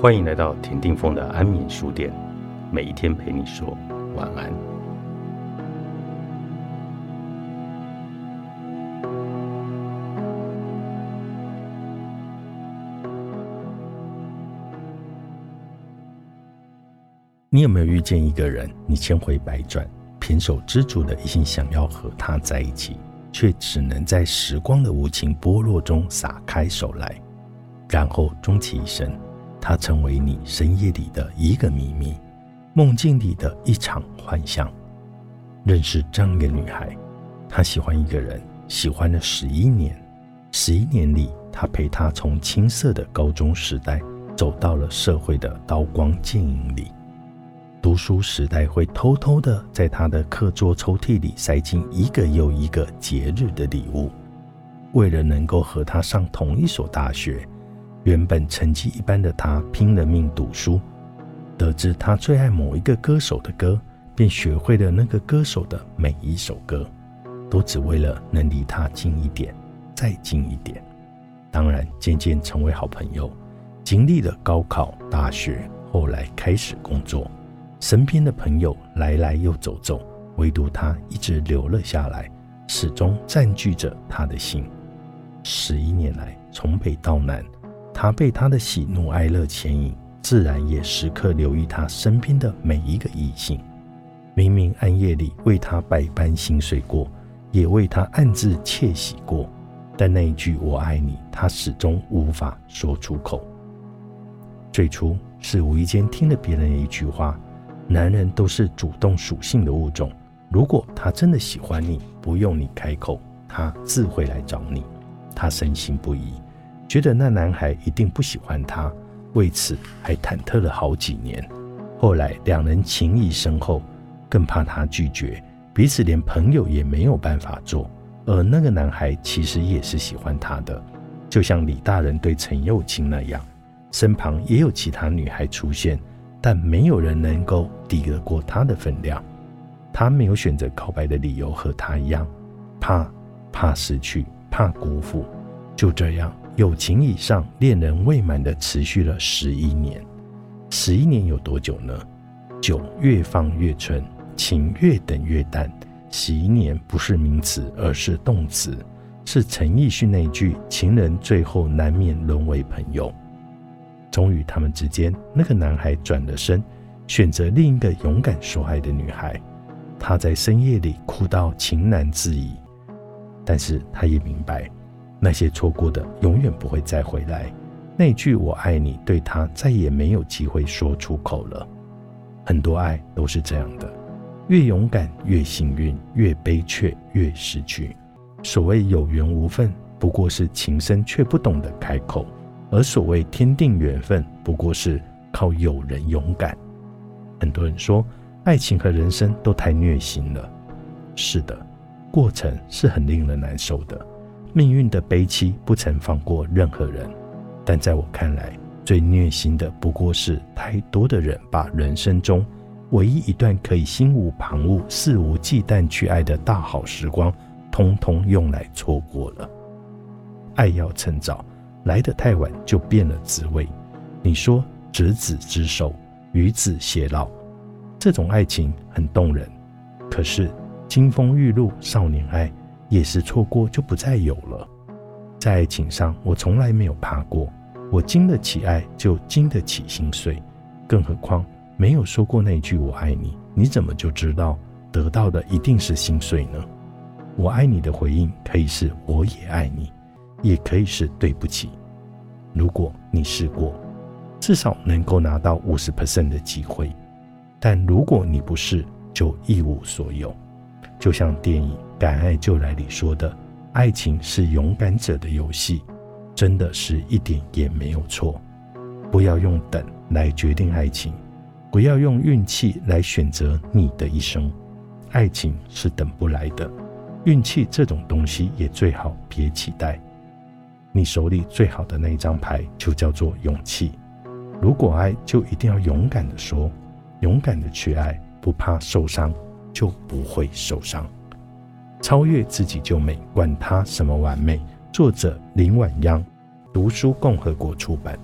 欢迎来到田定峰的安眠书店，每一天陪你说晚安。你有没有遇见一个人，你千回百转，平手知足的一心想要和他在一起，却只能在时光的无情剥落中撒开手来，然后终其一生。它成为你深夜里的一个秘密，梦境里的一场幻象。认识这样一个女孩，她喜欢一个人，喜欢了十一年。十一年里，他陪她从青涩的高中时代走到了社会的刀光剑影里。读书时代会偷偷的在他的课桌抽屉里塞进一个又一个节日的礼物，为了能够和他上同一所大学。原本成绩一般的他拼了命读书，得知他最爱某一个歌手的歌，便学会了那个歌手的每一首歌，都只为了能离他近一点，再近一点。当然，渐渐成为好朋友，经历了高考、大学，后来开始工作，身边的朋友来来又走走，唯独他一直留了下来，始终占据着他的心。十一年来，从北到南。他被他的喜怒哀乐牵引，自然也时刻留意他身边的每一个异性。明明暗夜里为他百般心碎过，也为他暗自窃喜过，但那一句“我爱你”，他始终无法说出口。最初是无意间听了别人一句话：“男人都是主动属性的物种，如果他真的喜欢你，不用你开口，他自会来找你。”他深信不疑。觉得那男孩一定不喜欢他，为此还忐忑了好几年。后来两人情谊深厚，更怕他拒绝，彼此连朋友也没有办法做。而那个男孩其实也是喜欢她的，就像李大人对陈幼卿那样，身旁也有其他女孩出现，但没有人能够抵得过他的分量。他没有选择告白的理由和他一样，怕怕失去，怕辜负，就这样。友情以上，恋人未满的持续了十一年。十一年有多久呢？酒越放越醇，情越等越淡。十一年不是名词，而是动词，是陈奕迅那句“情人最后难免沦为朋友”。终于，他们之间，那个男孩转了身，选择另一个勇敢说爱的女孩。他在深夜里哭到情难自已，但是他也明白。那些错过的永远不会再回来，那句“我爱你”对他再也没有机会说出口了。很多爱都是这样的，越勇敢越幸运，越悲却越失去。所谓有缘无分，不过是情深却不懂得开口；而所谓天定缘分，不过是靠有人勇敢。很多人说，爱情和人生都太虐心了。是的，过程是很令人难受的。命运的悲戚不曾放过任何人，但在我看来，最虐心的不过是太多的人把人生中唯一一段可以心无旁骛、肆无忌惮去爱的大好时光，通通用来错过了。爱要趁早，来得太晚就变了滋味。你说执子之手，与子偕老，这种爱情很动人，可是金风玉露少年爱。也是错过就不再有了。在爱情上，我从来没有怕过。我经得起爱，就经得起心碎。更何况没有说过那句“我爱你”，你怎么就知道得到的一定是心碎呢？我爱你的回应可以是“我也爱你”，也可以是“对不起”。如果你试过，至少能够拿到五十 percent 的机会。但如果你不试，就一无所有。就像电影。敢爱就来里说的，爱情是勇敢者的游戏，真的是一点也没有错。不要用等来决定爱情，不要用运气来选择你的一生。爱情是等不来的，运气这种东西也最好别期待。你手里最好的那一张牌就叫做勇气。如果爱，就一定要勇敢的说，勇敢的去爱，不怕受伤，就不会受伤。超越自己就美，管他什么完美。作者林婉央，读书共和国出版。